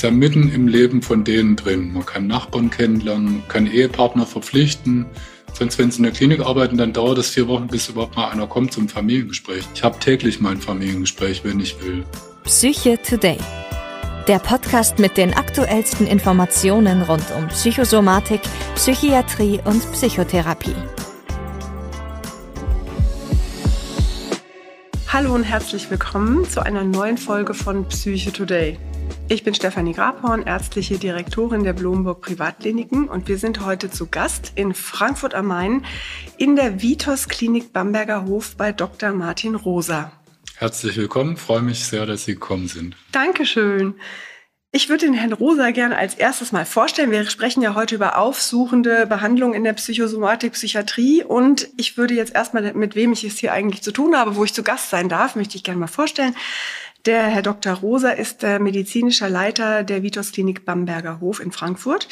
ist ja mitten im Leben von denen drin. Man kann Nachbarn kennenlernen, kann Ehepartner verpflichten. Sonst, wenn sie in der Klinik arbeiten, dann dauert es vier Wochen, bis überhaupt mal einer kommt zum Familiengespräch. Ich habe täglich mein Familiengespräch, wenn ich will. Psyche Today. Der Podcast mit den aktuellsten Informationen rund um Psychosomatik, Psychiatrie und Psychotherapie. Hallo und herzlich willkommen zu einer neuen Folge von Psyche Today. Ich bin Stefanie Grabhorn, ärztliche Direktorin der Blomburg Privatkliniken und wir sind heute zu Gast in Frankfurt am Main in der Vitos Klinik Bamberger Hof bei Dr. Martin Rosa. Herzlich willkommen, freue mich sehr, dass Sie gekommen sind. Dankeschön. Ich würde den Herrn Rosa gerne als erstes mal vorstellen. Wir sprechen ja heute über aufsuchende Behandlung in der Psychosomatik, Psychiatrie. Und ich würde jetzt erstmal, mit wem ich es hier eigentlich zu tun habe, wo ich zu Gast sein darf, möchte ich gerne mal vorstellen. Der Herr Dr. Rosa ist der medizinischer Leiter der Vitos Klinik Bamberger Hof in Frankfurt.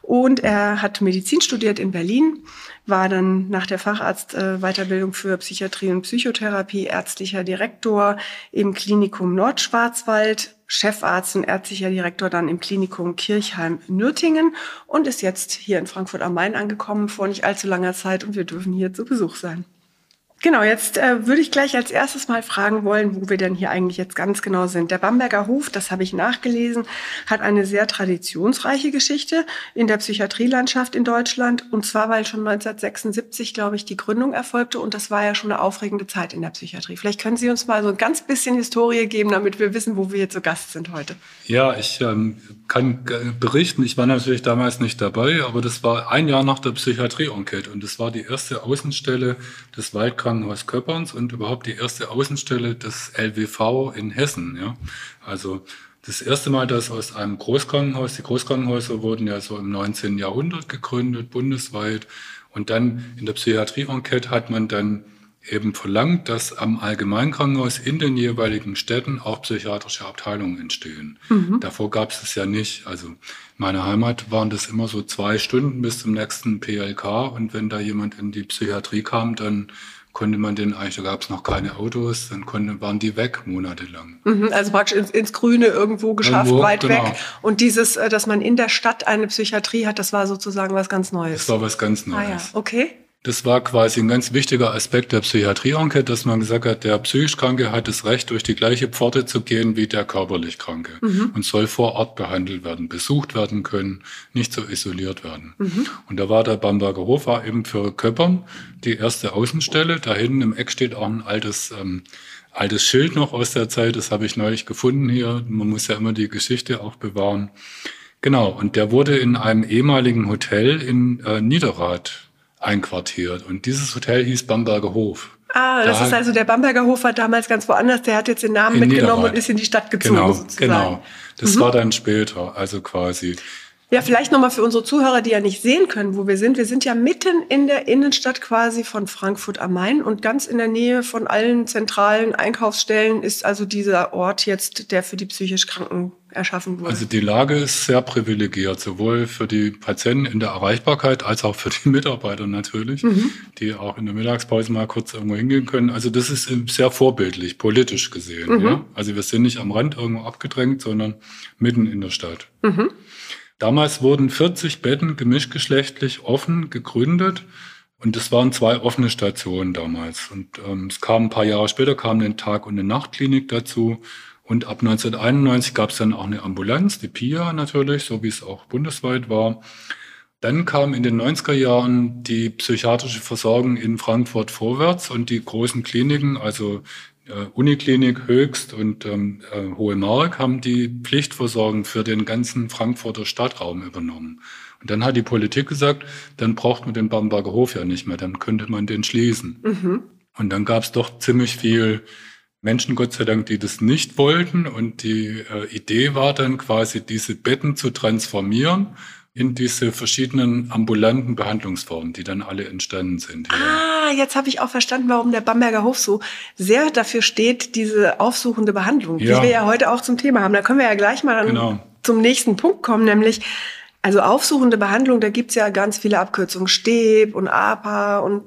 Und er hat Medizin studiert in Berlin, war dann nach der Facharztweiterbildung für Psychiatrie und Psychotherapie ärztlicher Direktor im Klinikum Nordschwarzwald, Chefarzt und ärztlicher Direktor dann im Klinikum Kirchheim-Nürtingen und ist jetzt hier in Frankfurt am Main angekommen vor nicht allzu langer Zeit und wir dürfen hier zu Besuch sein. Genau, jetzt äh, würde ich gleich als erstes mal fragen wollen, wo wir denn hier eigentlich jetzt ganz genau sind. Der Bamberger Hof, das habe ich nachgelesen, hat eine sehr traditionsreiche Geschichte in der Psychiatrielandschaft in Deutschland. Und zwar, weil schon 1976, glaube ich, die Gründung erfolgte. Und das war ja schon eine aufregende Zeit in der Psychiatrie. Vielleicht können Sie uns mal so ein ganz bisschen Historie geben, damit wir wissen, wo wir hier zu Gast sind heute. Ja, ich ähm, kann berichten, ich war natürlich damals nicht dabei, aber das war ein Jahr nach der Psychiatrie-Enquete. Und das war die erste Außenstelle des Waldkreises Krankenhaus Köpperns und überhaupt die erste Außenstelle des LWV in Hessen. Ja. Also das erste Mal, dass aus einem Großkrankenhaus, die Großkrankenhäuser wurden ja so im 19. Jahrhundert gegründet, bundesweit. Und dann in der Psychiatrie-Enquete hat man dann eben verlangt, dass am Allgemeinkrankenhaus in den jeweiligen Städten auch psychiatrische Abteilungen entstehen. Mhm. Davor gab es es ja nicht. Also in meiner Heimat waren das immer so zwei Stunden bis zum nächsten PLK und wenn da jemand in die Psychiatrie kam, dann konnte man den eigentlich, da gab es noch keine Autos, dann konnte, waren die weg monatelang. Mhm, also praktisch ins, ins Grüne irgendwo geschafft, irgendwo, weit genau. weg. Und dieses, äh, dass man in der Stadt eine Psychiatrie hat, das war sozusagen was ganz Neues. Das war was ganz Neues. Ah, ja. Okay. Das war quasi ein ganz wichtiger Aspekt der Psychiatrie-Enquete, dass man gesagt hat, der psychisch Kranke hat das Recht, durch die gleiche Pforte zu gehen wie der körperlich Kranke mhm. und soll vor Ort behandelt werden, besucht werden können, nicht so isoliert werden. Mhm. Und da war der Bamberger Hof war eben für Köppern die erste Außenstelle. Da hinten im Eck steht auch ein altes ähm, altes Schild noch aus der Zeit, das habe ich neulich gefunden hier. Man muss ja immer die Geschichte auch bewahren. Genau, und der wurde in einem ehemaligen Hotel in äh, Niederrad einquartiert. Und dieses Hotel hieß Bamberger Hof. Ah, das da ist also der Bamberger Hof war damals ganz woanders. Der hat jetzt den Namen mitgenommen und ist in die Stadt gezogen. Genau, sozusagen. genau. Das mhm. war dann später, also quasi. Ja, vielleicht nochmal für unsere Zuhörer, die ja nicht sehen können, wo wir sind. Wir sind ja mitten in der Innenstadt quasi von Frankfurt am Main und ganz in der Nähe von allen zentralen Einkaufsstellen ist also dieser Ort jetzt, der für die psychisch Kranken erschaffen wurde. Also die Lage ist sehr privilegiert, sowohl für die Patienten in der Erreichbarkeit als auch für die Mitarbeiter natürlich, mhm. die auch in der Mittagspause mal kurz irgendwo hingehen können. Also das ist sehr vorbildlich, politisch gesehen. Mhm. Ja? Also wir sind nicht am Rand irgendwo abgedrängt, sondern mitten in der Stadt. Mhm. Damals wurden 40 Betten gemischtgeschlechtlich offen gegründet. Und es waren zwei offene Stationen damals. Und ähm, es kam ein paar Jahre später kam eine Tag- und eine Nachtklinik dazu. Und ab 1991 gab es dann auch eine Ambulanz, die PIA natürlich, so wie es auch bundesweit war. Dann kam in den 90er Jahren die psychiatrische Versorgung in Frankfurt vorwärts und die großen Kliniken, also äh, Uniklinik Höchst und ähm, äh, Hohe Mark haben die Pflichtversorgung für den ganzen Frankfurter Stadtraum übernommen. Und dann hat die Politik gesagt, dann braucht man den Bamberger Hof ja nicht mehr, dann könnte man den schließen. Mhm. Und dann gab es doch ziemlich viel Menschen, Gott sei Dank, die das nicht wollten. Und die äh, Idee war dann quasi, diese Betten zu transformieren in diese verschiedenen ambulanten Behandlungsformen, die dann alle entstanden sind. Ah, jetzt habe ich auch verstanden, warum der Bamberger Hof so sehr dafür steht, diese aufsuchende Behandlung, ja. die wir ja heute auch zum Thema haben. Da können wir ja gleich mal genau. zum nächsten Punkt kommen, nämlich also aufsuchende Behandlung, da gibt's ja ganz viele Abkürzungen, STEB und APA und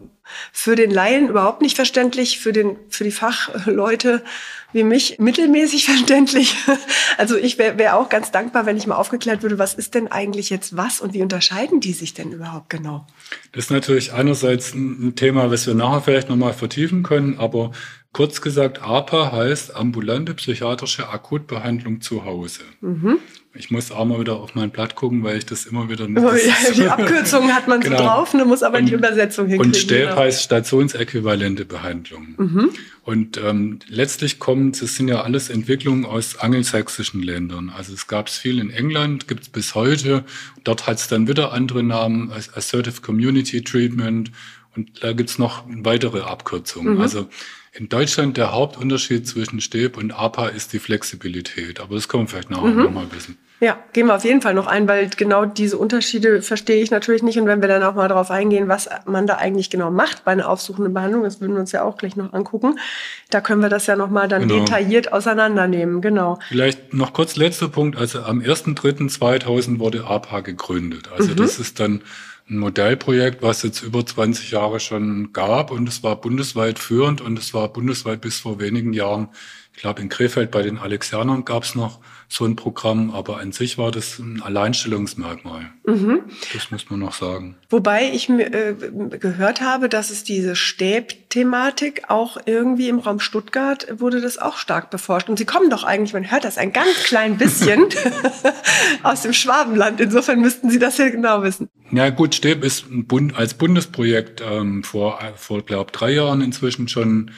Für den Laien überhaupt nicht verständlich, für, den, für die Fachleute wie mich mittelmäßig verständlich. Also ich wäre wär auch ganz dankbar, wenn ich mal aufgeklärt würde, was ist denn eigentlich jetzt was und wie unterscheiden die sich denn überhaupt genau? Das ist natürlich einerseits ein Thema, was wir nachher vielleicht nochmal vertiefen können, aber kurz gesagt, APA heißt ambulante psychiatrische Akutbehandlung zu Hause. Mhm. Ich muss auch mal wieder auf mein Blatt gucken, weil ich das immer wieder nicht. Oh, ja, die Abkürzung hat man genau. so drauf, ne, muss aber und, die Übersetzung hinkriegen. Und STEP genau. heißt stationsäquivalente Behandlung. Mhm. Und ähm, letztlich kommt, das sind ja alles Entwicklungen aus angelsächsischen Ländern. Also es gab es viel in England, gibt es bis heute. Dort hat es dann wieder andere Namen, Assertive Community Treatment. Und da gibt es noch weitere Abkürzungen. Mhm. Also in Deutschland der Hauptunterschied zwischen STEB und APA ist die Flexibilität. Aber das können wir vielleicht nachher mhm. nochmal wissen. Ja, gehen wir auf jeden Fall noch ein, weil genau diese Unterschiede verstehe ich natürlich nicht. Und wenn wir dann auch mal darauf eingehen, was man da eigentlich genau macht bei einer aufsuchenden Behandlung, das würden wir uns ja auch gleich noch angucken, da können wir das ja nochmal dann genau. detailliert auseinandernehmen. Genau. Vielleicht noch kurz letzter Punkt. Also am 1.3.2000 wurde APA gegründet. Also mhm. das ist dann ein Modellprojekt, was jetzt über 20 Jahre schon gab. Und es war bundesweit führend und es war bundesweit bis vor wenigen Jahren, ich glaube in Krefeld bei den Alexianern gab es noch so ein Programm, aber an sich war das ein Alleinstellungsmerkmal. Mhm. Das muss man noch sagen. Wobei ich äh, gehört habe, dass es diese Stäb-Thematik auch irgendwie im Raum Stuttgart wurde das auch stark beforscht. Und sie kommen doch eigentlich, man hört das ein ganz klein bisschen aus dem Schwabenland. Insofern müssten Sie das ja genau wissen. Ja gut, Stäb ist Bund, als Bundesprojekt ähm, vor, vor glaube drei Jahren inzwischen schon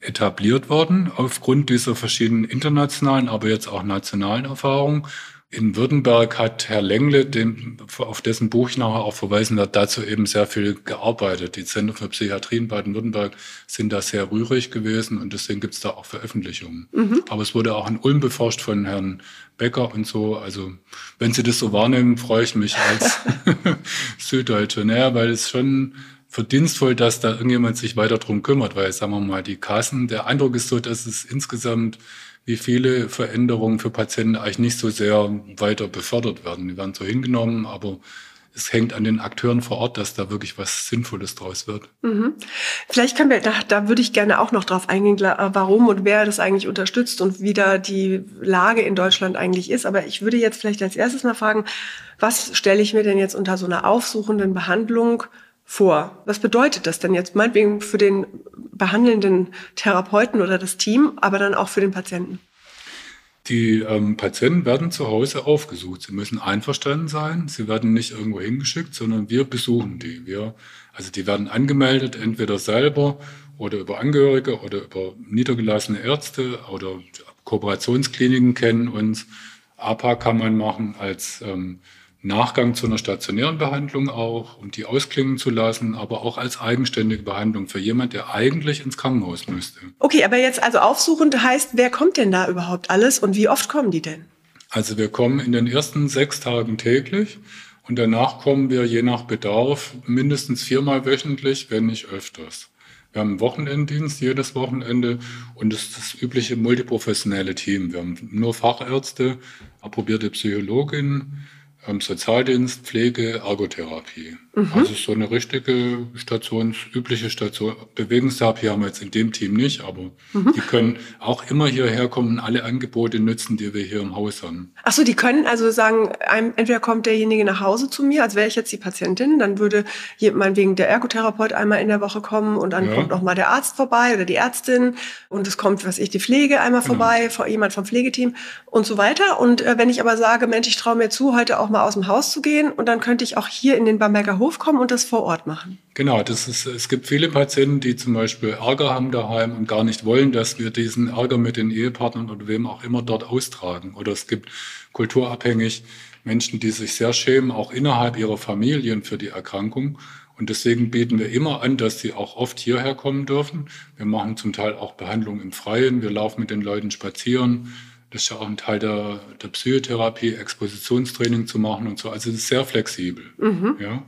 etabliert worden aufgrund dieser verschiedenen internationalen, aber jetzt auch nationalen Erfahrungen. In Württemberg hat Herr Lengle, dem, auf dessen Buch ich nachher auch verweisen werde, dazu eben sehr viel gearbeitet. Die Zentren für Psychiatrie in Baden-Württemberg sind da sehr rührig gewesen und deswegen gibt es da auch Veröffentlichungen. Mhm. Aber es wurde auch in Ulm beforscht von Herrn Becker und so. Also wenn Sie das so wahrnehmen, freue ich mich als Süddeutsche. Naja, weil es schon verdienstvoll, dass da irgendjemand sich weiter drum kümmert, weil, sagen wir mal, die Kassen, der Eindruck ist so, dass es insgesamt wie viele Veränderungen für Patienten eigentlich nicht so sehr weiter befördert werden. Die werden so hingenommen, aber es hängt an den Akteuren vor Ort, dass da wirklich was Sinnvolles draus wird. Mhm. Vielleicht können wir, da, da würde ich gerne auch noch drauf eingehen, warum und wer das eigentlich unterstützt und wie da die Lage in Deutschland eigentlich ist. Aber ich würde jetzt vielleicht als erstes mal fragen, was stelle ich mir denn jetzt unter so einer aufsuchenden Behandlung vor. Was bedeutet das denn jetzt meinetwegen für den behandelnden Therapeuten oder das Team, aber dann auch für den Patienten? Die ähm, Patienten werden zu Hause aufgesucht. Sie müssen einverstanden sein. Sie werden nicht irgendwo hingeschickt, sondern wir besuchen die. Wir, also die werden angemeldet, entweder selber oder über Angehörige oder über niedergelassene Ärzte oder Kooperationskliniken kennen uns. APA kann man machen als ähm, Nachgang zu einer stationären Behandlung auch, um die ausklingen zu lassen, aber auch als eigenständige Behandlung für jemand, der eigentlich ins Krankenhaus müsste. Okay, aber jetzt also aufsuchend heißt, wer kommt denn da überhaupt alles und wie oft kommen die denn? Also wir kommen in den ersten sechs Tagen täglich und danach kommen wir je nach Bedarf mindestens viermal wöchentlich, wenn nicht öfters. Wir haben einen Wochenenddienst jedes Wochenende und es ist das übliche multiprofessionelle Team. Wir haben nur Fachärzte, approbierte Psychologinnen, Sozialdienst, Pflege, Ergotherapie. Mhm. Also so eine richtige stationsübliche Station. Bewegungstherapie haben wir jetzt in dem Team nicht, aber mhm. die können auch immer hierher kommen und alle Angebote nutzen, die wir hier im Haus haben. Ach so, die können also sagen, entweder kommt derjenige nach Hause zu mir, als wäre ich jetzt die Patientin, dann würde meinetwegen der Ergotherapeut einmal in der Woche kommen und dann ja. kommt noch mal der Arzt vorbei oder die Ärztin und es kommt, was ich, die Pflege einmal genau. vorbei, jemand vom Pflegeteam und so weiter. Und äh, wenn ich aber sage, Mensch, ich traue mir zu, heute auch mal aus dem Haus zu gehen und dann könnte ich auch hier in den Bamberger Hof kommen und das vor Ort machen. Genau, das ist, es gibt viele Patienten, die zum Beispiel Ärger haben daheim und gar nicht wollen, dass wir diesen Ärger mit den Ehepartnern oder wem auch immer dort austragen. Oder es gibt kulturabhängig Menschen, die sich sehr schämen, auch innerhalb ihrer Familien für die Erkrankung. Und deswegen bieten wir immer an, dass sie auch oft hierher kommen dürfen. Wir machen zum Teil auch Behandlung im Freien. Wir laufen mit den Leuten spazieren. Das ist ja auch ein Teil der, der Psychotherapie, Expositionstraining zu machen und so. Also es ist sehr flexibel. Mhm. Ja.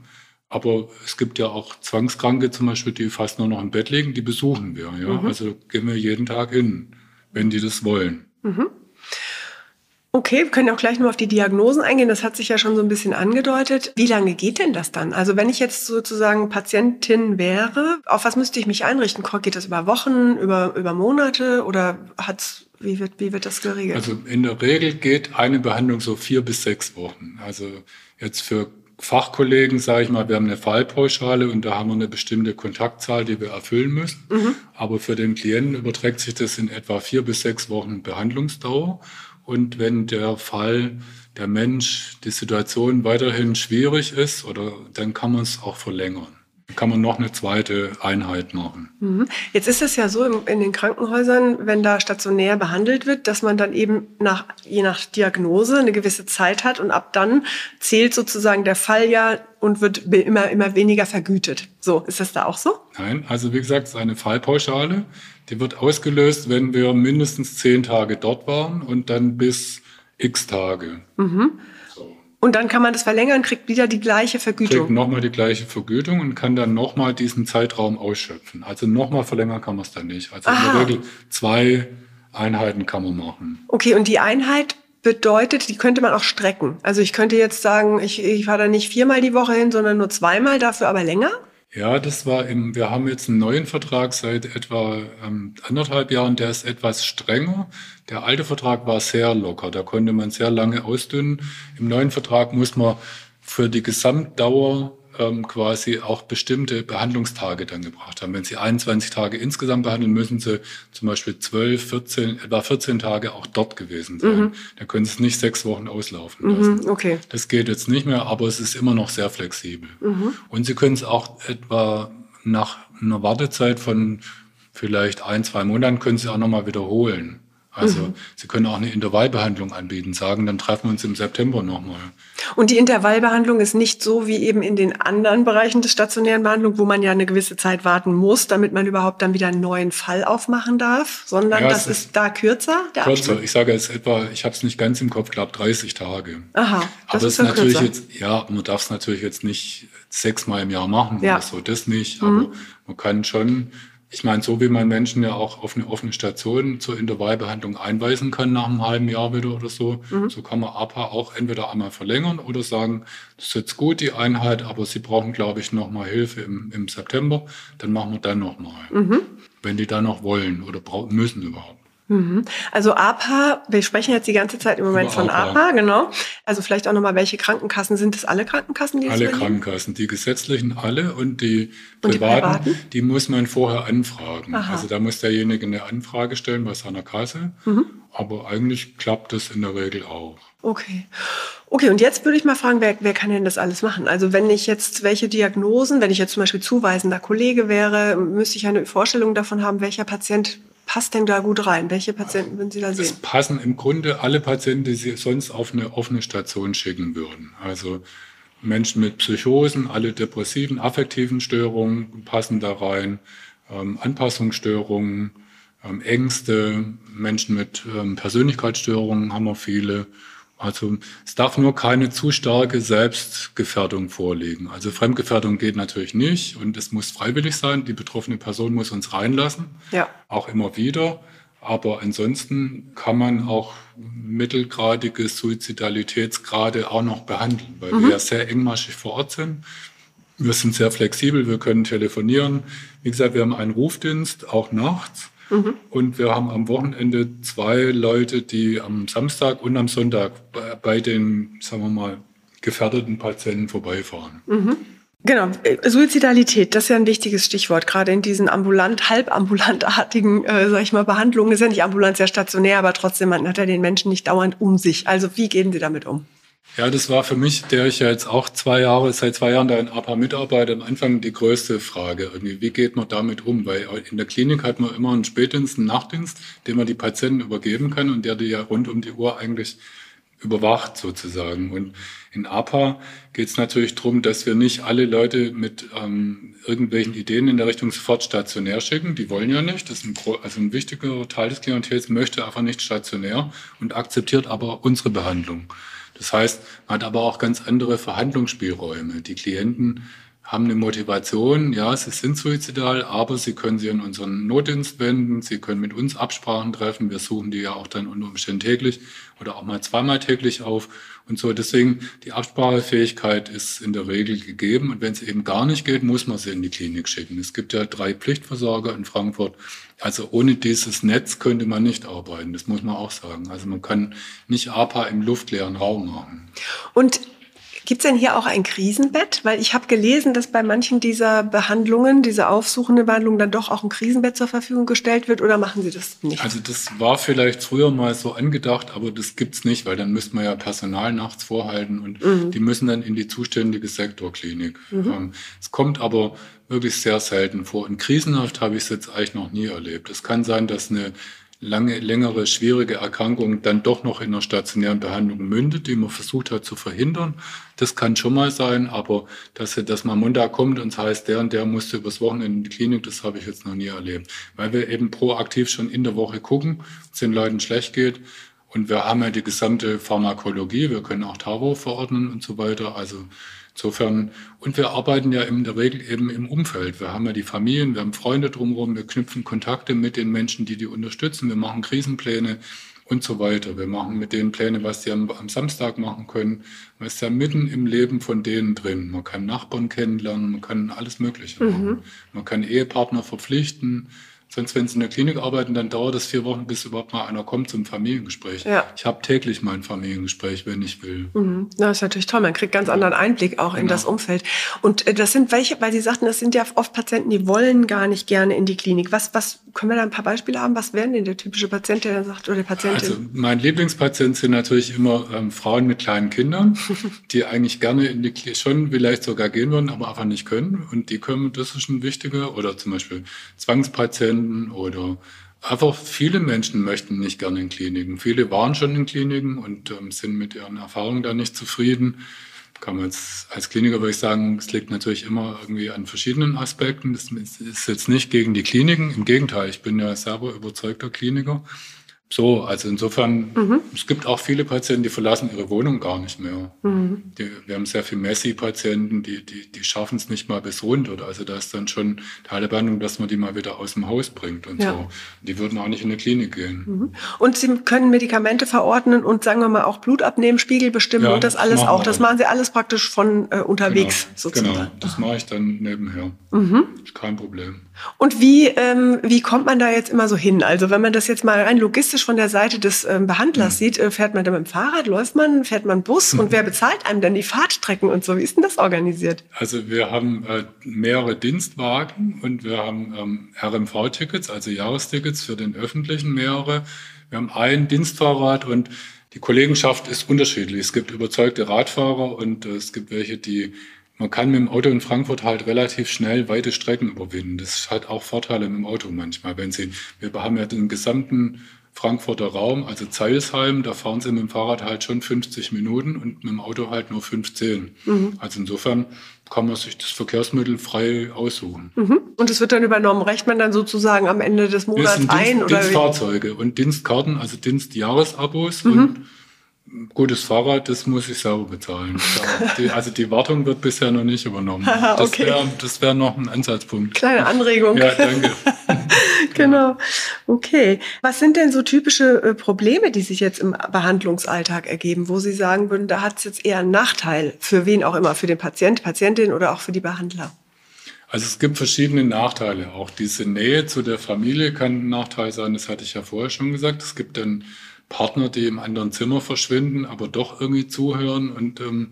Aber es gibt ja auch Zwangskranke zum Beispiel, die fast nur noch im Bett liegen, die besuchen wir. Ja? Mhm. Also gehen wir jeden Tag hin, wenn die das wollen. Mhm. Okay, wir können auch gleich nur auf die Diagnosen eingehen. Das hat sich ja schon so ein bisschen angedeutet. Wie lange geht denn das dann? Also wenn ich jetzt sozusagen Patientin wäre, auf was müsste ich mich einrichten? Geht das über Wochen, über, über Monate oder hat's, wie wird, wie wird das geregelt? Also in der Regel geht eine Behandlung so vier bis sechs Wochen. Also jetzt für Fachkollegen, sage ich mal, wir haben eine Fallpauschale und da haben wir eine bestimmte Kontaktzahl, die wir erfüllen müssen. Mhm. Aber für den Klienten überträgt sich das in etwa vier bis sechs Wochen Behandlungsdauer. Und wenn der Fall, der Mensch, die Situation weiterhin schwierig ist, oder dann kann man es auch verlängern. Kann man noch eine zweite Einheit machen. Mhm. Jetzt ist es ja so in den Krankenhäusern, wenn da stationär behandelt wird, dass man dann eben nach, je nach Diagnose eine gewisse Zeit hat und ab dann zählt sozusagen der Fall ja und wird immer, immer weniger vergütet. So, ist das da auch so? Nein, also wie gesagt, es ist eine Fallpauschale. Die wird ausgelöst, wenn wir mindestens zehn Tage dort waren und dann bis x Tage. Mhm. Und dann kann man das verlängern, kriegt wieder die gleiche Vergütung. Kriegt nochmal die gleiche Vergütung und kann dann nochmal diesen Zeitraum ausschöpfen. Also nochmal verlängern kann man es dann nicht. Also Aha. in der Regel zwei Einheiten kann man machen. Okay, und die Einheit bedeutet, die könnte man auch strecken. Also ich könnte jetzt sagen, ich, ich fahre da nicht viermal die Woche hin, sondern nur zweimal, dafür aber länger? Ja, das war im, wir haben jetzt einen neuen Vertrag seit etwa ähm, anderthalb Jahren, der ist etwas strenger. Der alte Vertrag war sehr locker, da konnte man sehr lange ausdünnen. Im neuen Vertrag muss man für die Gesamtdauer ähm, quasi auch bestimmte Behandlungstage dann gebracht haben. Wenn Sie 21 Tage insgesamt behandeln, müssen Sie zum Beispiel 12, 14, etwa 14 Tage auch dort gewesen sein. Mhm. Da können Sie es nicht sechs Wochen auslaufen mhm, lassen. Mhm, okay. Das geht jetzt nicht mehr, aber es ist immer noch sehr flexibel. Mhm. Und Sie können es auch etwa nach einer Wartezeit von vielleicht ein, zwei Monaten können Sie auch nochmal wiederholen. Also mhm. Sie können auch eine Intervallbehandlung anbieten, sagen, dann treffen wir uns im September nochmal. Und die Intervallbehandlung ist nicht so wie eben in den anderen Bereichen der stationären Behandlung, wo man ja eine gewisse Zeit warten muss, damit man überhaupt dann wieder einen neuen Fall aufmachen darf, sondern ja, das ist, ist, da kürzer. Der kürzer. Abstand? Ich sage jetzt etwa, ich habe es nicht ganz im Kopf, glaube 30 Tage. Aha. Das Aber ist es natürlich kürzer. jetzt, ja, man darf es natürlich jetzt nicht sechsmal im Jahr machen ja. oder so, das nicht. Mhm. Aber man kann schon ich meine, so wie man Menschen ja auch auf eine offene Station zur Intervallbehandlung einweisen kann nach einem halben Jahr wieder oder so, mhm. so kann man APA auch entweder einmal verlängern oder sagen, das ist jetzt gut, die Einheit, aber Sie brauchen, glaube ich, nochmal Hilfe im, im September, dann machen wir dann nochmal. Mhm. Wenn die dann noch wollen oder brauchen, müssen überhaupt. Mhm. Also APA, wir sprechen jetzt die ganze Zeit im Moment Über von APA. APA, genau. Also vielleicht auch nochmal, welche Krankenkassen sind es? Alle Krankenkassen, die Alle Krankenkassen, die gesetzlichen alle und die, und privaten, die, privaten, die muss man vorher anfragen. Aha. Also da muss derjenige eine Anfrage stellen bei seiner Kasse. Mhm. Aber eigentlich klappt das in der Regel auch. Okay. Okay, und jetzt würde ich mal fragen, wer, wer kann denn das alles machen? Also wenn ich jetzt welche Diagnosen, wenn ich jetzt zum Beispiel zuweisender Kollege wäre, müsste ich eine Vorstellung davon haben, welcher Patient passt denn da gut rein? Welche Patienten würden Sie da sehen? Es passen im Grunde alle Patienten, die Sie sonst auf eine offene Station schicken würden. Also Menschen mit Psychosen, alle depressiven, affektiven Störungen passen da rein, ähm, Anpassungsstörungen, ähm, Ängste, Menschen mit ähm, Persönlichkeitsstörungen haben wir viele also es darf nur keine zu starke Selbstgefährdung vorliegen. Also Fremdgefährdung geht natürlich nicht und es muss freiwillig sein. Die betroffene Person muss uns reinlassen, ja. auch immer wieder. Aber ansonsten kann man auch mittelgradige Suizidalitätsgrade auch noch behandeln, weil mhm. wir ja sehr engmaschig vor Ort sind. Wir sind sehr flexibel, wir können telefonieren. Wie gesagt, wir haben einen Rufdienst, auch nachts. Und wir haben am Wochenende zwei Leute, die am Samstag und am Sonntag bei, den, sagen wir mal, gefährdeten Patienten vorbeifahren. Mhm. Genau, Suizidalität, das ist ja ein wichtiges Stichwort, gerade in diesen ambulant, halbambulantartigen, äh, sag ich mal, Behandlungen. Ist ja nicht ambulant, sehr stationär, aber trotzdem, man hat ja den Menschen nicht dauernd um sich. Also wie gehen Sie damit um? Ja, das war für mich, der ich ja jetzt auch zwei Jahre, seit zwei Jahren da in APA mitarbeite, am Anfang die größte Frage. Irgendwie, wie geht man damit um? Weil in der Klinik hat man immer einen Spätdienst, einen Nachtdienst, den man die Patienten übergeben kann und der die ja rund um die Uhr eigentlich überwacht sozusagen. Und in APA geht es natürlich darum, dass wir nicht alle Leute mit ähm, irgendwelchen Ideen in der Richtung sofort stationär schicken. Die wollen ja nicht. Das ist ein, also ein wichtiger Teil des Klientels möchte einfach nicht stationär und akzeptiert aber unsere Behandlung. Das heißt, man hat aber auch ganz andere Verhandlungsspielräume. Die Klienten haben eine Motivation, ja, sie sind suizidal, aber sie können sich an unseren Notdienst wenden, sie können mit uns Absprachen treffen, wir suchen die ja auch dann unter Umständen täglich oder auch mal zweimal täglich auf und so. Deswegen, die Absprachefähigkeit ist in der Regel gegeben und wenn es eben gar nicht geht, muss man sie in die Klinik schicken. Es gibt ja drei Pflichtversorger in Frankfurt. Also ohne dieses Netz könnte man nicht arbeiten, das muss man auch sagen. Also man kann nicht APA im luftleeren Raum machen. Und Gibt es denn hier auch ein Krisenbett? Weil ich habe gelesen, dass bei manchen dieser Behandlungen, diese aufsuchende Behandlung, dann doch auch ein Krisenbett zur Verfügung gestellt wird oder machen Sie das nicht? Also das war vielleicht früher mal so angedacht, aber das gibt's nicht, weil dann müsste man ja Personal nachts vorhalten und mhm. die müssen dann in die zuständige Sektorklinik. Mhm. Ähm, es kommt aber wirklich sehr selten vor. In Krisenhaft habe ich es jetzt eigentlich noch nie erlebt. Es kann sein, dass eine lange, längere, schwierige Erkrankung dann doch noch in einer stationären Behandlung mündet, die man versucht hat zu verhindern. Das kann schon mal sein, aber dass, dass man Montag kommt und es heißt, der und der musste übers Wochenende in die Klinik, das habe ich jetzt noch nie erlebt. Weil wir eben proaktiv schon in der Woche gucken, es den Leuten schlecht geht. Und wir haben ja die gesamte Pharmakologie, wir können auch Tavo verordnen und so weiter. Also Insofern, und wir arbeiten ja in der Regel eben im Umfeld. Wir haben ja die Familien, wir haben Freunde drumherum, wir knüpfen Kontakte mit den Menschen, die die unterstützen, wir machen Krisenpläne und so weiter. Wir machen mit denen Pläne, was die am, am Samstag machen können. Man ist ja mitten im Leben von denen drin. Man kann Nachbarn kennenlernen, man kann alles Mögliche machen. Mhm. Man kann Ehepartner verpflichten. Sonst, wenn Sie in der Klinik arbeiten, dann dauert es vier Wochen, bis überhaupt mal einer kommt zum Familiengespräch. Ja. Ich habe täglich mein Familiengespräch, wenn ich will. Mhm. Das ist natürlich toll. Man kriegt ganz anderen Einblick auch genau. in das Umfeld. Und äh, das sind welche, weil Sie sagten, das sind ja oft Patienten, die wollen gar nicht gerne in die Klinik. Was, was können wir da ein paar Beispiele haben? Was wären denn der typische Patient, der dann sagt, oder der Patientin? Also mein Lieblingspatient sind natürlich immer ähm, Frauen mit kleinen Kindern, die eigentlich gerne in die Klinik schon vielleicht sogar gehen würden, aber einfach nicht können. Und die können, das ist ein wichtiger. Oder zum Beispiel Zwangspatienten Patienten oder einfach viele Menschen möchten nicht gerne in Kliniken. Viele waren schon in Kliniken und ähm, sind mit ihren Erfahrungen da nicht zufrieden. Kann man jetzt als Kliniker würde ich sagen, es liegt natürlich immer irgendwie an verschiedenen Aspekten. Das ist jetzt nicht gegen die Kliniken. Im Gegenteil, ich bin ja selber überzeugter Kliniker. So, also insofern, mhm. es gibt auch viele Patienten, die verlassen ihre Wohnung gar nicht mehr. Mhm. Die, wir haben sehr viele Messi-Patienten, die, die, die schaffen es nicht mal bis rund. Oder also da ist dann schon Teil der Behandlung, dass man die mal wieder aus dem Haus bringt und ja. so. Die würden auch nicht in eine Klinik gehen. Mhm. Und Sie können Medikamente verordnen und sagen wir mal auch Blut abnehmen, Spiegel bestimmen ja, und das alles das auch. Das machen Sie alles praktisch von äh, unterwegs genau, sozusagen. Genau, das mache ich dann nebenher. Mhm. Ist kein Problem. Und wie, ähm, wie kommt man da jetzt immer so hin? Also wenn man das jetzt mal rein logistisch von der Seite des ähm, Behandlers mhm. sieht, äh, fährt man da mit dem Fahrrad, läuft man, fährt man Bus und wer bezahlt einem denn die Fahrtstrecken und so? Wie ist denn das organisiert? Also wir haben äh, mehrere Dienstwagen und wir haben ähm, RMV-Tickets, also Jahrestickets für den öffentlichen mehrere. Wir haben ein Dienstfahrrad und die Kollegenschaft ist unterschiedlich. Es gibt überzeugte Radfahrer und äh, es gibt welche, die man kann mit dem Auto in Frankfurt halt relativ schnell weite Strecken überwinden. Das hat auch Vorteile mit dem Auto manchmal. Wenn Sie, wir haben ja den gesamten Frankfurter Raum, also Zeilsheim, da fahren Sie mit dem Fahrrad halt schon 50 Minuten und mit dem Auto halt nur 15. Mhm. Also insofern kann man sich das Verkehrsmittel frei aussuchen. Mhm. Und es wird dann übernommen. Reicht man dann sozusagen am Ende des Monats ein? Dienst, oder Dienstfahrzeuge und Dienstkarten, also Dienstjahresabos mhm. und Gutes Fahrrad, das muss ich selber bezahlen. Die, also die Wartung wird bisher noch nicht übernommen. Das okay. wäre wär noch ein Ansatzpunkt. Kleine Anregung. Ja, danke. genau. Okay. Was sind denn so typische äh, Probleme, die sich jetzt im Behandlungsalltag ergeben, wo Sie sagen würden, da hat es jetzt eher einen Nachteil, für wen auch immer, für den Patient, Patientin oder auch für die Behandler? Also es gibt verschiedene Nachteile. Auch diese Nähe zu der Familie kann ein Nachteil sein, das hatte ich ja vorher schon gesagt. Es gibt dann Partner, die im anderen Zimmer verschwinden, aber doch irgendwie zuhören und, ähm,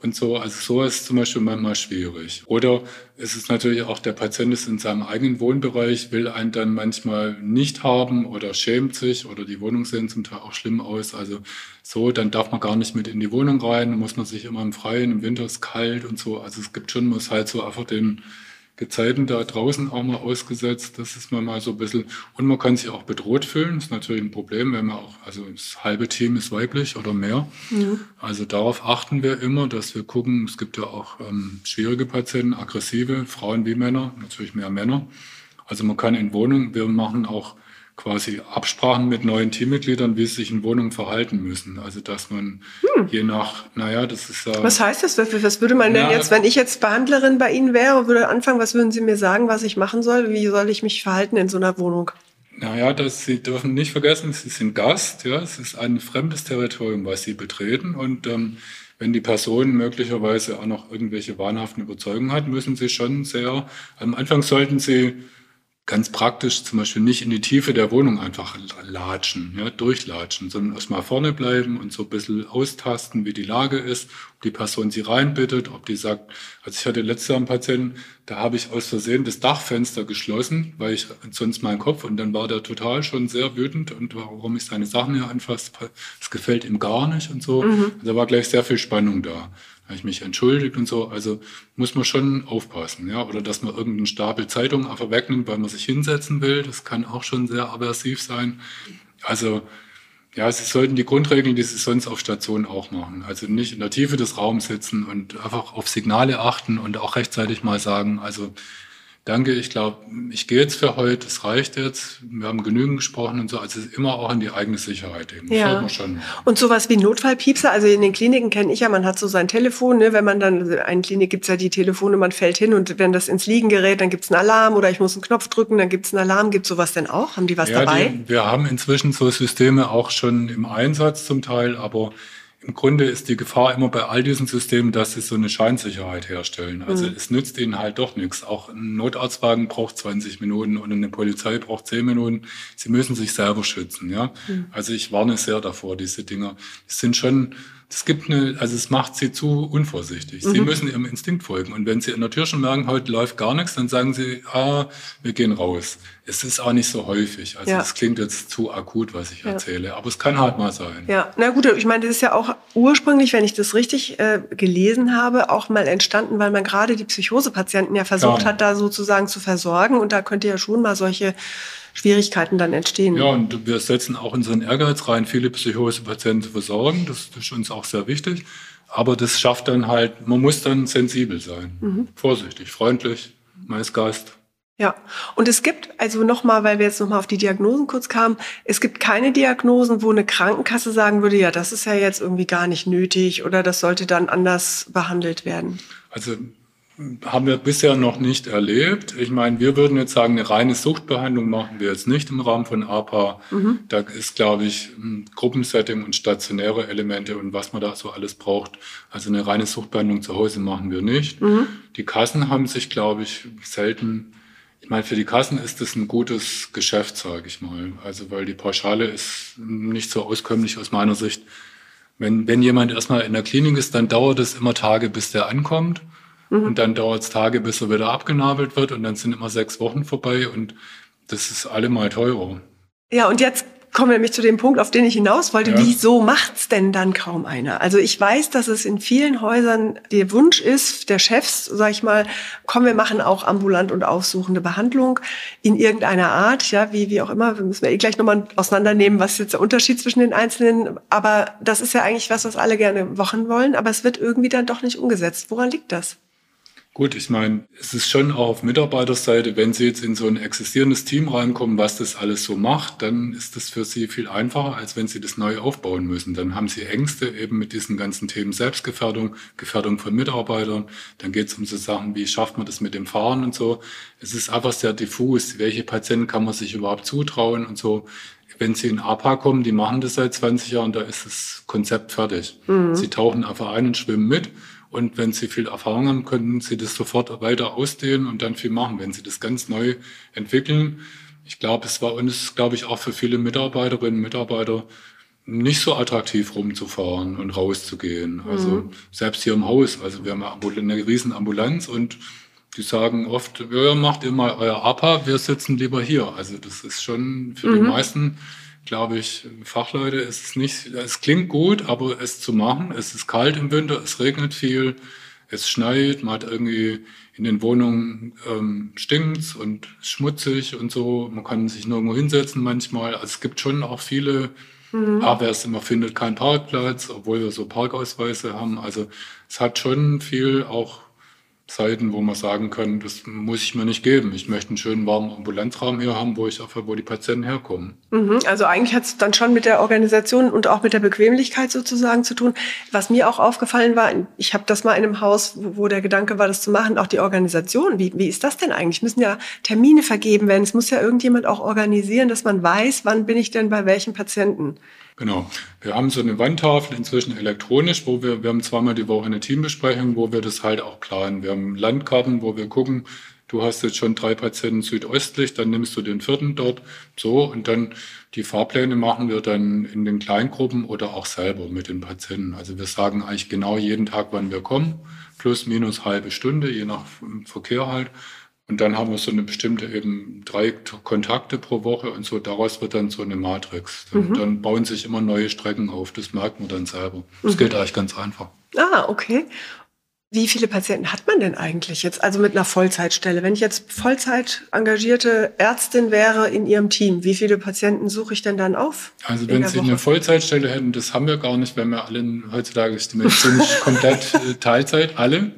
und so. Also so ist zum Beispiel manchmal schwierig. Oder es ist natürlich auch, der Patient ist in seinem eigenen Wohnbereich, will einen dann manchmal nicht haben oder schämt sich oder die Wohnungen sehen zum Teil auch schlimm aus. Also so, dann darf man gar nicht mit in die Wohnung rein, muss man sich immer im Freien, im Winter ist kalt und so. Also es gibt schon, muss halt so einfach den, Gezeiten da draußen auch mal ausgesetzt. Das ist man mal so ein bisschen. Und man kann sich auch bedroht fühlen. Das ist natürlich ein Problem, wenn man auch, also das halbe Team ist weiblich oder mehr. Mhm. Also darauf achten wir immer, dass wir gucken, es gibt ja auch ähm, schwierige Patienten, aggressive, Frauen wie Männer, natürlich mehr Männer. Also man kann in Wohnungen, wir machen auch quasi Absprachen mit neuen Teammitgliedern, wie sie sich in Wohnungen verhalten müssen. Also dass man hm. je nach, naja, das ist ja. Was heißt das? Was würde man denn na, jetzt, wenn ich jetzt Behandlerin bei Ihnen wäre, würde anfangen, was würden Sie mir sagen, was ich machen soll? Wie soll ich mich verhalten in so einer Wohnung? Naja, das, Sie dürfen nicht vergessen, Sie sind Gast, ja, es ist ein fremdes Territorium, was Sie betreten und ähm, wenn die Person möglicherweise auch noch irgendwelche wahnhaften Überzeugungen hat, müssen Sie schon sehr, am Anfang sollten Sie ganz praktisch zum Beispiel nicht in die Tiefe der Wohnung einfach latschen, ja, durchlatschen, sondern erstmal vorne bleiben und so ein bisschen austasten, wie die Lage ist, ob die Person sie reinbittet, ob die sagt, also ich hatte letztes Jahr einen Patienten, da habe ich aus Versehen das Dachfenster geschlossen, weil ich sonst meinen Kopf und dann war der total schon sehr wütend und warum ich seine Sachen hier anfasse, das gefällt ihm gar nicht und so. Mhm. Da war gleich sehr viel Spannung da habe ich mich entschuldigt und so. Also muss man schon aufpassen, ja. Oder dass man irgendeinen Stapel Zeitungen einfach wegnimmt, weil man sich hinsetzen will. Das kann auch schon sehr aversiv sein. Also ja, Sie sollten die Grundregeln, die Sie sonst auf Stationen auch machen. Also nicht in der Tiefe des Raums sitzen und einfach auf Signale achten und auch rechtzeitig mal sagen, also danke, ich glaube, ich gehe jetzt für heute, es reicht jetzt, wir haben genügend gesprochen und so, also immer auch in die eigene Sicherheit eben. Ja. Und sowas wie Notfallpiepser, also in den Kliniken kenne ich ja, man hat so sein Telefon, ne, wenn man dann, in einer Klinik gibt's ja die Telefone, man fällt hin und wenn das ins Liegen gerät, dann gibt's einen Alarm oder ich muss einen Knopf drücken, dann gibt's einen Alarm. Gibt's sowas denn auch? Haben die was ja, dabei? Die, wir haben inzwischen so Systeme auch schon im Einsatz zum Teil, aber im Grunde ist die Gefahr immer bei all diesen Systemen, dass sie so eine Scheinsicherheit herstellen. Also mhm. es nützt ihnen halt doch nichts. Auch ein Notarztwagen braucht 20 Minuten und eine Polizei braucht 10 Minuten. Sie müssen sich selber schützen. Ja, mhm. also ich warne sehr davor. Diese Dinger die sind schon es gibt eine, also es macht sie zu unvorsichtig. Sie mhm. müssen ihrem Instinkt folgen. Und wenn sie in der Tür schon merken, heute läuft gar nichts, dann sagen sie, ah, wir gehen raus. Es ist auch nicht so häufig. Also es klingt jetzt zu akut, was ich ja. erzähle. Aber es kann halt mal sein. Ja, na gut, ich meine, das ist ja auch ursprünglich, wenn ich das richtig äh, gelesen habe, auch mal entstanden, weil man gerade die Psychosepatienten ja versucht ja. hat, da sozusagen zu versorgen. Und da könnte ja schon mal solche Schwierigkeiten dann entstehen. Ja, und wir setzen auch unseren Ehrgeiz rein, viele Psychose-Patienten zu versorgen. Das ist uns auch sehr wichtig. Aber das schafft dann halt, man muss dann sensibel sein. Mhm. Vorsichtig, freundlich, meist Geist. Ja, und es gibt, also nochmal, weil wir jetzt nochmal auf die Diagnosen kurz kamen, es gibt keine Diagnosen, wo eine Krankenkasse sagen würde, ja, das ist ja jetzt irgendwie gar nicht nötig oder das sollte dann anders behandelt werden. Also haben wir bisher noch nicht erlebt. Ich meine, wir würden jetzt sagen, eine reine Suchtbehandlung machen wir jetzt nicht im Rahmen von APA. Mhm. Da ist, glaube ich, Gruppensetting und stationäre Elemente und was man da so alles braucht. Also eine reine Suchtbehandlung zu Hause machen wir nicht. Mhm. Die Kassen haben sich, glaube ich, selten ich meine, für die Kassen ist das ein gutes Geschäft, sage ich mal. Also weil die Pauschale ist nicht so auskömmlich aus meiner Sicht. Wenn, wenn jemand erstmal in der Klinik ist, dann dauert es immer Tage, bis der ankommt. Mhm. Und dann dauert es Tage, bis er wieder abgenabelt wird und dann sind immer sechs Wochen vorbei und das ist allemal teurer. Ja, und jetzt kommen wir nämlich zu dem Punkt, auf den ich hinaus wollte. Ja. Wieso macht's denn dann kaum einer? Also ich weiß, dass es in vielen Häusern der Wunsch ist, der Chefs, sag ich mal, komm, wir machen auch ambulant und aufsuchende Behandlung in irgendeiner Art, ja, wie, wie auch immer. Wir müssen wir eh gleich nochmal auseinandernehmen, was jetzt der Unterschied zwischen den Einzelnen. Aber das ist ja eigentlich was, was alle gerne machen wollen. Aber es wird irgendwie dann doch nicht umgesetzt. Woran liegt das? Gut, ich meine, es ist schon auch auf Mitarbeiterseite, wenn Sie jetzt in so ein existierendes Team reinkommen, was das alles so macht, dann ist das für Sie viel einfacher, als wenn Sie das neu aufbauen müssen. Dann haben Sie Ängste eben mit diesen ganzen Themen Selbstgefährdung, Gefährdung von Mitarbeitern. Dann geht es um so Sachen wie, schafft man das mit dem Fahren und so. Es ist einfach sehr diffus. Welche Patienten kann man sich überhaupt zutrauen und so wenn sie in APA kommen, die machen das seit 20 Jahren, da ist das Konzept fertig. Mhm. Sie tauchen einfach ein und schwimmen mit und wenn Sie viel Erfahrung haben, können Sie das sofort weiter ausdehnen und dann viel machen, wenn Sie das ganz neu entwickeln. Ich glaube, es war uns, glaube ich, auch für viele Mitarbeiterinnen und Mitarbeiter nicht so attraktiv rumzufahren und rauszugehen. Also mhm. selbst hier im Haus, also wir haben eine riesen Ambulanz und die sagen oft, ja, macht ihr mal euer APA, wir sitzen lieber hier. Also das ist schon für mhm. die meisten glaube ich, Fachleute ist es nicht, es klingt gut, aber es zu machen, es ist kalt im Winter, es regnet viel, es schneit, man hat irgendwie in den Wohnungen ähm, stinkt und schmutzig und so, man kann sich nirgendwo hinsetzen manchmal. Also es gibt schon auch viele, mhm. aber es immer findet keinen Parkplatz, obwohl wir so Parkausweise haben. Also es hat schon viel auch Zeiten, wo man sagen kann, das muss ich mir nicht geben. Ich möchte einen schönen warmen Ambulanzraum hier haben, wo ich einfach, wo die Patienten herkommen. Mhm, also eigentlich hat es dann schon mit der Organisation und auch mit der Bequemlichkeit sozusagen zu tun. Was mir auch aufgefallen war, ich habe das mal in einem Haus, wo der Gedanke war, das zu machen, auch die Organisation. Wie, wie ist das denn eigentlich? Müssen ja Termine vergeben werden. Es muss ja irgendjemand auch organisieren, dass man weiß, wann bin ich denn bei welchen Patienten. Genau. Wir haben so eine Wandtafel inzwischen elektronisch, wo wir, wir haben zweimal die Woche eine Teambesprechung, wo wir das halt auch planen. Wir haben Landkarten, wo wir gucken, du hast jetzt schon drei Patienten südöstlich, dann nimmst du den vierten dort, so, und dann die Fahrpläne machen wir dann in den Kleingruppen oder auch selber mit den Patienten. Also wir sagen eigentlich genau jeden Tag, wann wir kommen, plus minus halbe Stunde, je nach Verkehr halt. Und dann haben wir so eine bestimmte eben drei Kontakte pro Woche und so daraus wird dann so eine Matrix. Mhm. Dann bauen sich immer neue Strecken auf. Das merkt man dann selber. Das mhm. geht eigentlich ganz einfach. Ah, okay. Wie viele Patienten hat man denn eigentlich jetzt? Also mit einer Vollzeitstelle. Wenn ich jetzt Vollzeit engagierte Ärztin wäre in Ihrem Team, wie viele Patienten suche ich denn dann auf? Also wenn Sie Woche? eine Vollzeitstelle hätten, das haben wir gar nicht, wenn wir alle heutzutage ist die Medizin komplett äh, Teilzeit, alle.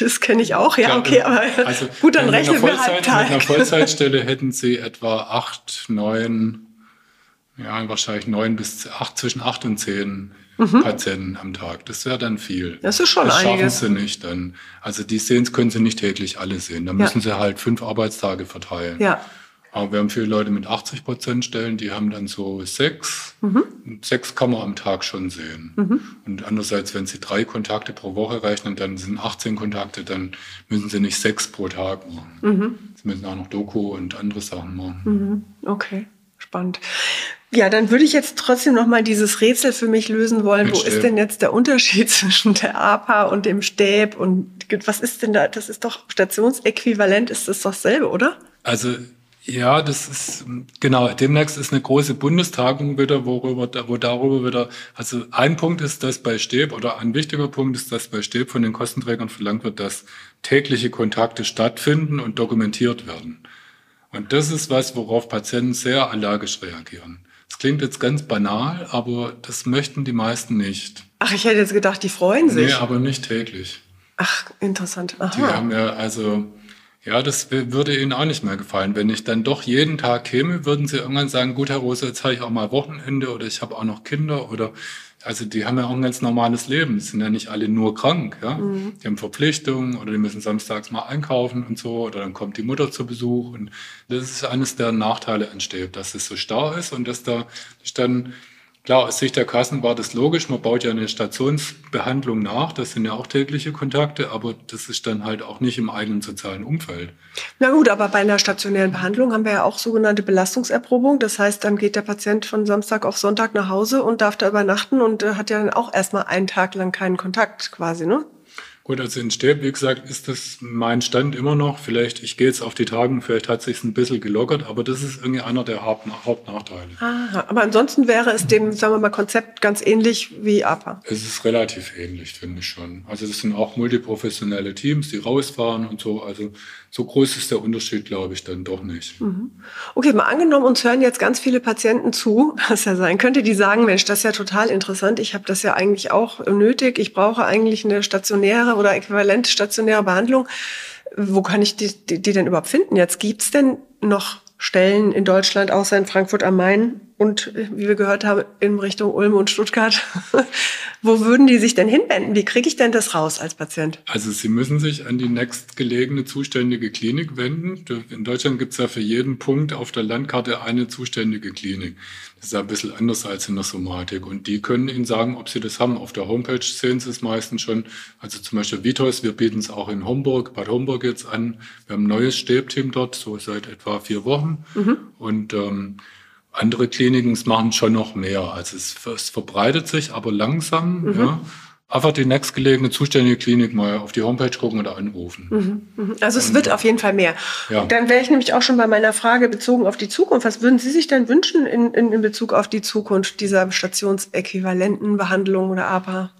Das kenne ich auch, ja, okay, aber also gut, dann rechnen wir halt Mit einer Vollzeitstelle hätten Sie etwa acht, neun, ja, wahrscheinlich neun bis acht, zwischen acht und zehn mhm. Patienten am Tag. Das wäre dann viel. Das ist schon Das schaffen einiges. sie nicht dann. Also die sehen, können sie nicht täglich alle sehen. Da ja. müssen sie halt fünf Arbeitstage verteilen. Ja. Aber wir haben viele Leute mit 80 Prozent Stellen, die haben dann so sechs. Mhm. Sechs kann man am Tag schon sehen. Mhm. Und andererseits, wenn sie drei Kontakte pro Woche rechnen, dann sind 18 Kontakte, dann müssen sie nicht sechs pro Tag machen. Mhm. Sie müssen auch noch Doku und andere Sachen machen. Mhm. Okay, spannend. Ja, dann würde ich jetzt trotzdem noch mal dieses Rätsel für mich lösen wollen. Wo ist denn jetzt der Unterschied zwischen der APA und dem Stäb? Und was ist denn da? Das ist doch stationsäquivalent, ist das doch dasselbe, oder? Also ja, das ist genau. Demnächst ist eine große Bundestagung wieder, worüber, wo darüber wieder. Also ein Punkt ist, dass bei Stäb oder ein wichtiger Punkt ist, dass bei Stäb von den Kostenträgern verlangt wird, dass tägliche Kontakte stattfinden und dokumentiert werden. Und das ist was, worauf Patienten sehr allergisch reagieren. Das klingt jetzt ganz banal, aber das möchten die meisten nicht. Ach, ich hätte jetzt gedacht, die freuen sich. Nee, aber nicht täglich. Ach, interessant. Aha. Die haben ja, also, ja, das würde ihnen auch nicht mehr gefallen. Wenn ich dann doch jeden Tag käme, würden sie irgendwann sagen, gut, Herr Rose, jetzt habe ich auch mal Wochenende oder ich habe auch noch Kinder oder also die haben ja auch ein ganz normales Leben. Die sind ja nicht alle nur krank, ja. Mhm. Die haben Verpflichtungen oder die müssen samstags mal einkaufen und so oder dann kommt die Mutter zu Besuch und das ist eines der Nachteile entsteht, dass es so starr ist und dass da dann Klar, aus Sicht der Kassen war das logisch. Man baut ja eine Stationsbehandlung nach. Das sind ja auch tägliche Kontakte, aber das ist dann halt auch nicht im eigenen sozialen Umfeld. Na gut, aber bei einer stationären Behandlung haben wir ja auch sogenannte Belastungserprobung. Das heißt, dann geht der Patient von Samstag auf Sonntag nach Hause und darf da übernachten und äh, hat ja dann auch erstmal einen Tag lang keinen Kontakt quasi, ne? Gut, also in Stäb, wie gesagt, ist das mein Stand immer noch. Vielleicht, ich gehe jetzt auf die Tagen, vielleicht hat sich ein bisschen gelockert, aber das ist irgendwie einer der Hauptnachteile. Aha, aber ansonsten wäre es dem, sagen wir mal, Konzept ganz ähnlich wie APA. Es ist relativ ähnlich, finde ich schon. Also das sind auch multiprofessionelle Teams, die rausfahren und so. Also so groß ist der Unterschied, glaube ich, dann doch nicht. Mhm. Okay, mal angenommen, uns hören jetzt ganz viele Patienten zu, was ja sein könnte, die sagen, Mensch, das ist ja total interessant, ich habe das ja eigentlich auch nötig, ich brauche eigentlich eine stationäre oder äquivalent stationäre Behandlung. Wo kann ich die, die, die denn überhaupt finden? Jetzt gibt's denn noch Stellen in Deutschland, außer in Frankfurt am Main und wie wir gehört haben, in Richtung Ulm und Stuttgart. Wo würden die sich denn hinwenden? Wie kriege ich denn das raus als Patient? Also Sie müssen sich an die nächstgelegene zuständige Klinik wenden. In Deutschland gibt es ja für jeden Punkt auf der Landkarte eine zuständige Klinik. Das ist ja ein bisschen anders als in der Somatik. Und die können Ihnen sagen, ob Sie das haben. Auf der Homepage sehen Sie es meistens schon. Also zum Beispiel Vitos, wir bieten es auch in Homburg, Bad Homburg jetzt an. Wir haben ein neues Stäbteam dort, so seit etwa vier Wochen. Mhm. Und ähm, andere Kliniken machen schon noch mehr. Also es, es verbreitet sich, aber langsam. Mhm. Ja. Einfach die nächstgelegene zuständige Klinik mal auf die Homepage gucken oder anrufen. Mhm. mhm. Also es Und, wird auf jeden Fall mehr. Ja. Und dann wäre ich nämlich auch schon bei meiner Frage bezogen auf die Zukunft. Was würden Sie sich denn wünschen in, in, in Bezug auf die Zukunft dieser stationsäquivalenten Behandlung oder APA?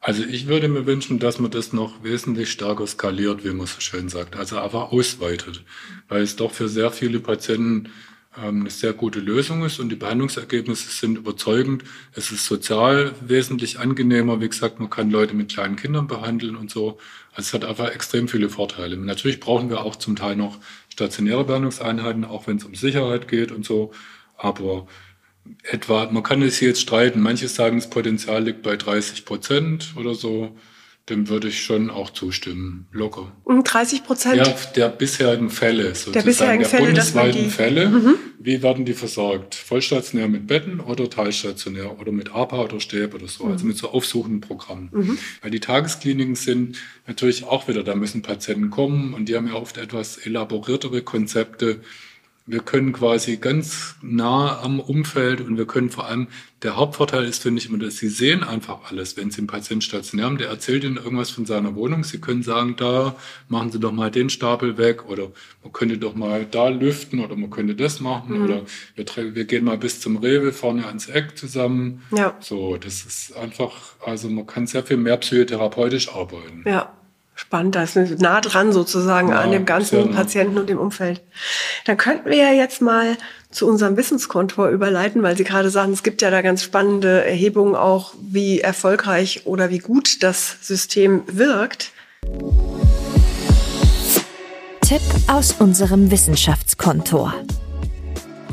Also ich würde mir wünschen, dass man das noch wesentlich stärker skaliert, wie man so schön sagt. Also einfach ausweitet. Weil es doch für sehr viele Patienten eine sehr gute Lösung ist und die Behandlungsergebnisse sind überzeugend. Es ist sozial wesentlich angenehmer. Wie gesagt, man kann Leute mit kleinen Kindern behandeln und so. Also es hat einfach extrem viele Vorteile. Natürlich brauchen wir auch zum Teil noch stationäre Behandlungseinheiten, auch wenn es um Sicherheit geht und so. Aber etwa, man kann es hier jetzt streiten. Manche sagen, das Potenzial liegt bei 30 Prozent oder so dem würde ich schon auch zustimmen, locker. Um 30 Prozent? Ja, der bisherigen Fälle sozusagen. Der bisherigen der Fälle, bundesweiten die, Fälle. Mhm. Wie werden die versorgt? Vollstationär mit Betten oder teilstationär oder mit APA oder Stäb oder so, also mhm. also mit so aufsuchenden Programmen. Mhm. Weil die Tageskliniken sind natürlich auch wieder, da müssen Patienten kommen und die haben ja oft etwas elaboriertere Konzepte wir können quasi ganz nah am Umfeld und wir können vor allem, der Hauptvorteil ist, finde ich immer, dass Sie sehen einfach alles. Wenn Sie einen Patienten stationär haben, der erzählt Ihnen irgendwas von seiner Wohnung. Sie können sagen, da machen Sie doch mal den Stapel weg oder man könnte doch mal da lüften oder man könnte das machen mhm. oder wir, wir gehen mal bis zum Rewe vorne ans Eck zusammen. Ja. So, das ist einfach, also man kann sehr viel mehr psychotherapeutisch arbeiten. Ja. Spannend, da ist nah dran sozusagen ja, an dem ganzen Patienten und dem Umfeld. Dann könnten wir ja jetzt mal zu unserem Wissenskontor überleiten, weil Sie gerade sagen, es gibt ja da ganz spannende Erhebungen auch, wie erfolgreich oder wie gut das System wirkt. Tipp aus unserem Wissenschaftskontor.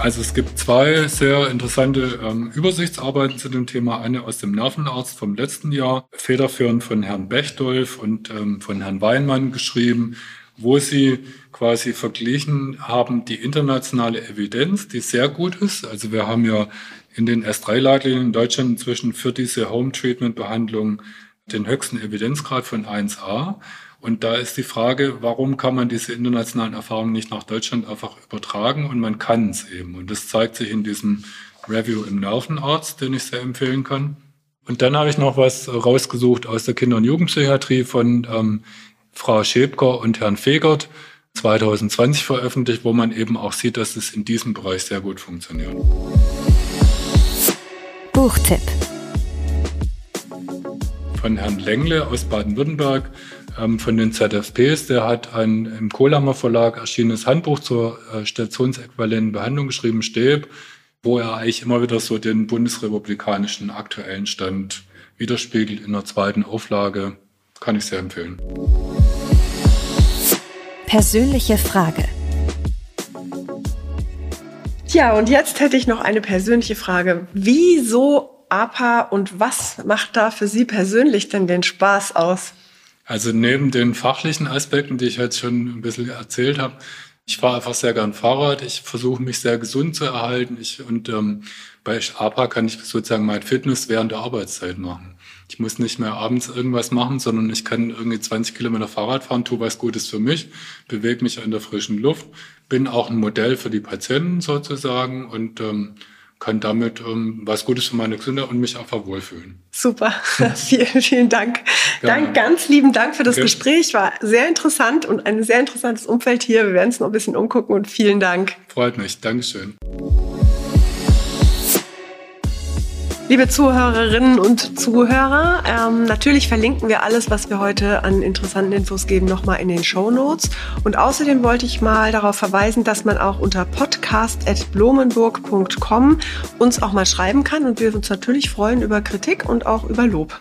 Also es gibt zwei sehr interessante ähm, Übersichtsarbeiten zu dem Thema. Eine aus dem Nervenarzt vom letzten Jahr, federführend von Herrn Bechdolf und ähm, von Herrn Weinmann geschrieben, wo sie quasi verglichen haben die internationale Evidenz, die sehr gut ist. Also wir haben ja in den S3-Leitlinien in Deutschland inzwischen für diese Home-Treatment-Behandlung den höchsten Evidenzgrad von 1a. Und da ist die Frage, warum kann man diese internationalen Erfahrungen nicht nach Deutschland einfach übertragen? Und man kann es eben. Und das zeigt sich in diesem Review im Nervenarzt, den ich sehr empfehlen kann. Und dann habe ich noch was rausgesucht aus der Kinder- und Jugendpsychiatrie von ähm, Frau Schäbker und Herrn Fegert, 2020 veröffentlicht, wo man eben auch sieht, dass es in diesem Bereich sehr gut funktioniert. Buchtipp von Herrn Lengle aus Baden-Württemberg ähm, von den ZFPs. Der hat ein im Kohlhammer Verlag erschienenes Handbuch zur äh, stationsäquivalenten Behandlung geschrieben, Stäb, wo er eigentlich immer wieder so den bundesrepublikanischen aktuellen Stand widerspiegelt in der zweiten Auflage. Kann ich sehr empfehlen. Persönliche Frage. Tja, und jetzt hätte ich noch eine persönliche Frage. Wieso APA und was macht da für Sie persönlich denn den Spaß aus? Also neben den fachlichen Aspekten, die ich jetzt schon ein bisschen erzählt habe, ich fahre einfach sehr gern Fahrrad. Ich versuche mich sehr gesund zu erhalten. Ich, und ähm, bei APA kann ich sozusagen mein Fitness während der Arbeitszeit machen. Ich muss nicht mehr abends irgendwas machen, sondern ich kann irgendwie 20 Kilometer Fahrrad fahren, tue was Gutes für mich, bewege mich in der frischen Luft, bin auch ein Modell für die Patienten sozusagen und ähm, kann damit ähm, was Gutes für meine Gesundheit und mich einfach wohlfühlen. Super, vielen, vielen Dank. Ja. Dank, ganz lieben Dank für das okay. Gespräch. War sehr interessant und ein sehr interessantes Umfeld hier. Wir werden es noch ein bisschen umgucken und vielen Dank. Freut mich. Dankeschön. Liebe Zuhörerinnen und Zuhörer, ähm, natürlich verlinken wir alles, was wir heute an interessanten Infos geben, nochmal in den Show Notes. Und außerdem wollte ich mal darauf verweisen, dass man auch unter podcast.blumenburg.com uns auch mal schreiben kann und wir uns natürlich freuen über Kritik und auch über Lob.